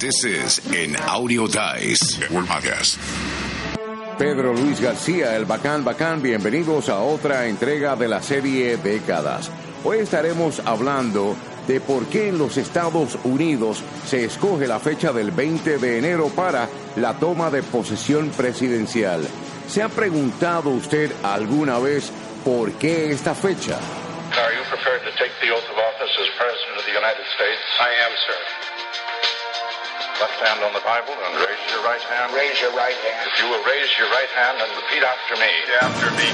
This is an Audio Dice Network podcast. Pedro Luis García, el Bacán Bacán, bienvenidos a otra entrega de la serie Décadas. Hoy estaremos hablando de por qué en los Estados Unidos se escoge la fecha del 20 de enero para la toma de posesión presidencial. ¿Se ha preguntado usted alguna vez por qué esta fecha? Are you prepared to take the oath of office as President of the United States? I am, sir. Left hand on the Bible and raise your right hand. Raise your right hand. If you will raise your right hand and repeat after me. After me.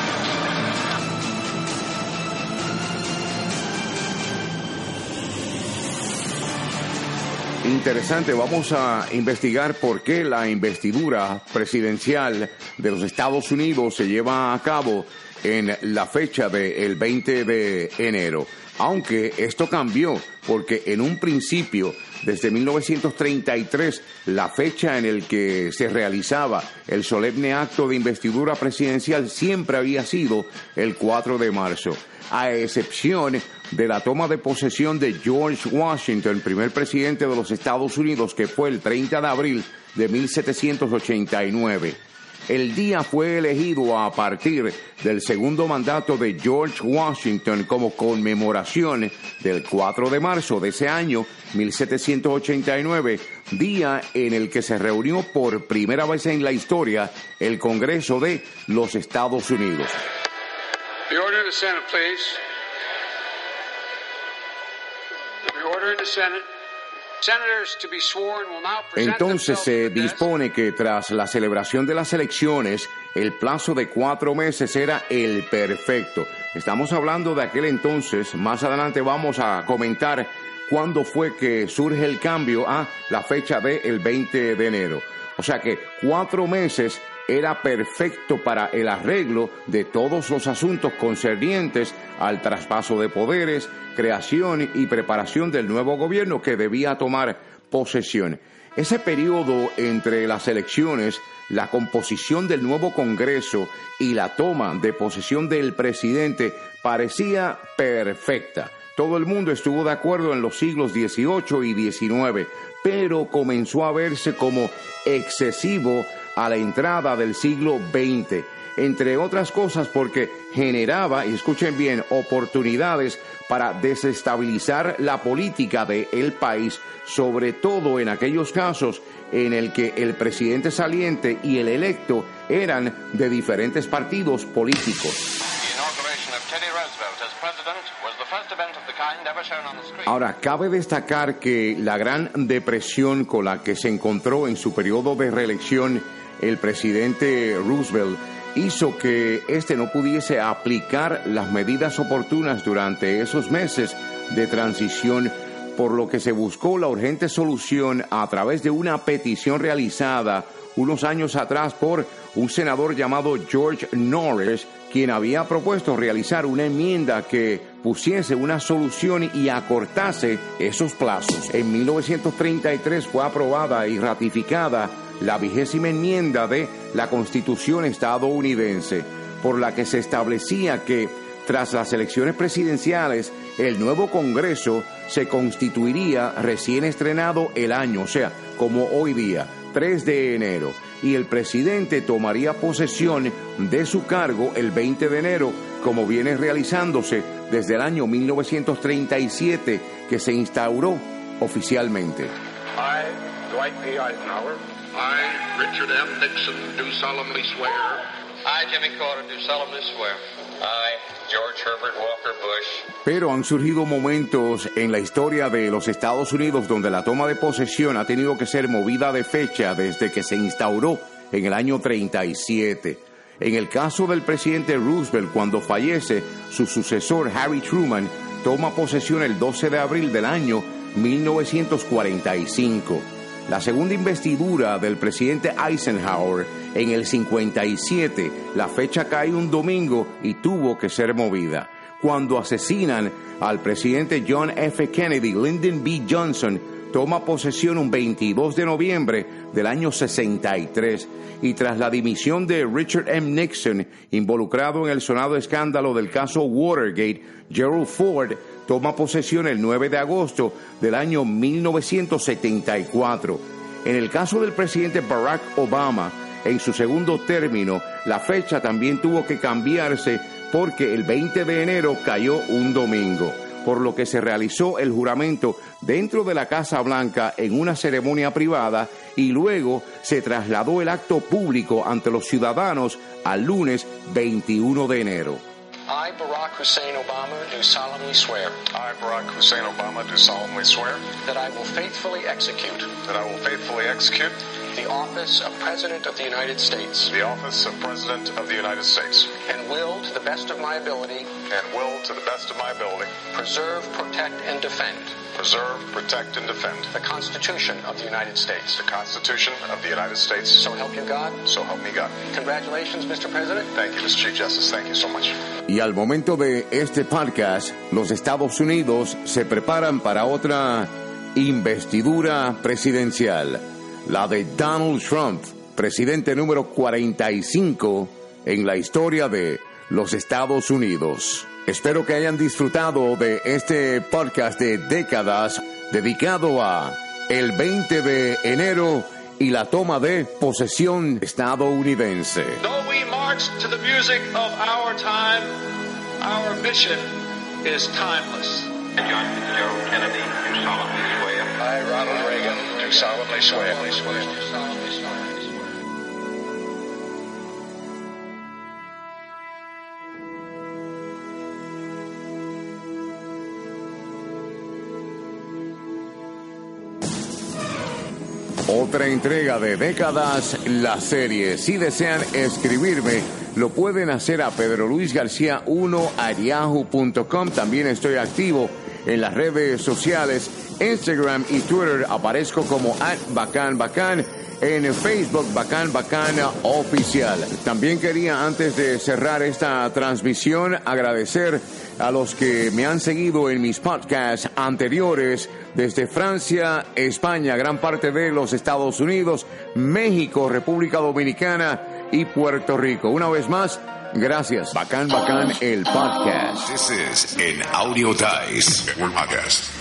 Interesante, vamos a investigar por qué la investidura presidencial de los Estados Unidos se lleva a cabo en la fecha del 20 de enero. Aunque esto cambió, porque en un principio, desde 1933, la fecha en el que se realizaba el solemne acto de investidura presidencial siempre había sido el 4 de marzo, a excepción de la toma de posesión de George Washington, primer presidente de los Estados Unidos, que fue el 30 de abril de 1789. El día fue elegido a partir del segundo mandato de George Washington como conmemoración del 4 de marzo de ese año, 1789, día en el que se reunió por primera vez en la historia el Congreso de los Estados Unidos. Entonces se dispone que tras la celebración de las elecciones, el plazo de cuatro meses era el perfecto. Estamos hablando de aquel entonces, más adelante vamos a comentar cuándo fue que surge el cambio a la fecha del 20 de enero. O sea que cuatro meses era perfecto para el arreglo de todos los asuntos concernientes al traspaso de poderes, creación y preparación del nuevo gobierno que debía tomar posesión. Ese periodo entre las elecciones, la composición del nuevo Congreso y la toma de posesión del presidente parecía perfecta. Todo el mundo estuvo de acuerdo en los siglos XVIII y XIX, pero comenzó a verse como excesivo a la entrada del siglo XX, entre otras cosas porque generaba, y escuchen bien, oportunidades para desestabilizar la política del el país, sobre todo en aquellos casos en el que el presidente saliente y el electo eran de diferentes partidos políticos. Ahora, cabe destacar que la gran depresión con la que se encontró en su periodo de reelección el presidente Roosevelt hizo que éste no pudiese aplicar las medidas oportunas durante esos meses de transición, por lo que se buscó la urgente solución a través de una petición realizada unos años atrás por un senador llamado George Norris, quien había propuesto realizar una enmienda que pusiese una solución y acortase esos plazos. En 1933 fue aprobada y ratificada la vigésima enmienda de la Constitución estadounidense, por la que se establecía que tras las elecciones presidenciales, el nuevo Congreso se constituiría recién estrenado el año, o sea, como hoy día, 3 de enero, y el presidente tomaría posesión de su cargo el 20 de enero, como viene realizándose desde el año 1937 que se instauró oficialmente. I, Dwight P. Eisenhower. I, Richard M. Nixon, do solemnly swear. I, Jimmy Carter, do solemnly swear. I, George Herbert Walker Bush. Pero han surgido momentos en la historia de los Estados Unidos donde la toma de posesión ha tenido que ser movida de fecha desde que se instauró en el año 37. En el caso del presidente Roosevelt, cuando fallece, su sucesor Harry Truman toma posesión el 12 de abril del año 1945. La segunda investidura del presidente Eisenhower en el 57, la fecha cae un domingo y tuvo que ser movida. Cuando asesinan al presidente John F. Kennedy, Lyndon B. Johnson toma posesión un 22 de noviembre del año 63 y tras la dimisión de Richard M. Nixon, involucrado en el sonado escándalo del caso Watergate, Gerald Ford toma posesión el 9 de agosto del año 1974. En el caso del presidente Barack Obama, en su segundo término, la fecha también tuvo que cambiarse porque el 20 de enero cayó un domingo, por lo que se realizó el juramento dentro de la Casa Blanca en una ceremonia privada y luego se trasladó el acto público ante los ciudadanos al lunes 21 de enero. I, Barack Hussein Obama, do solemnly swear I, Barack Hussein Obama, do solemnly swear that I will faithfully execute that I will faithfully execute the office of President of the United States the office of President of the United States and will, to the best of my ability, and will, to the best of my ability, preserve, protect, and defend preserve, protect, and defend the Constitution of the United States. the Constitution of the United States. So help you God. So help me God. Congratulations, Mr. President. Thank you, Mr. Chief Justice. Thank you so much. Y al momento de este podcast, los Estados Unidos se preparan para otra investidura presidencial, la de Donald Trump, presidente número 45 en la historia de los Estados Unidos. Espero que hayan disfrutado de este podcast de décadas dedicado a el 20 de enero y la toma de posesión estadounidense. Though march to the music of our time, our mission is timeless. John Fitzgerald Kennedy, do solemnly swear. I, Ronald Reagan, do solemnly swear. Otra entrega de décadas, la serie. Si desean escribirme, lo pueden hacer a Pedro Luis García 1 yahoo.com. También estoy activo en las redes sociales, Instagram y Twitter. Aparezco como at Bacán Bacán. En Facebook, Bacán Bacán Oficial. También quería, antes de cerrar esta transmisión, agradecer a los que me han seguido en mis podcasts anteriores desde Francia, España, gran parte de los Estados Unidos, México, República Dominicana y Puerto Rico. Una vez más, gracias. Bacán, bacán, el podcast. This is an Audio Dice podcast.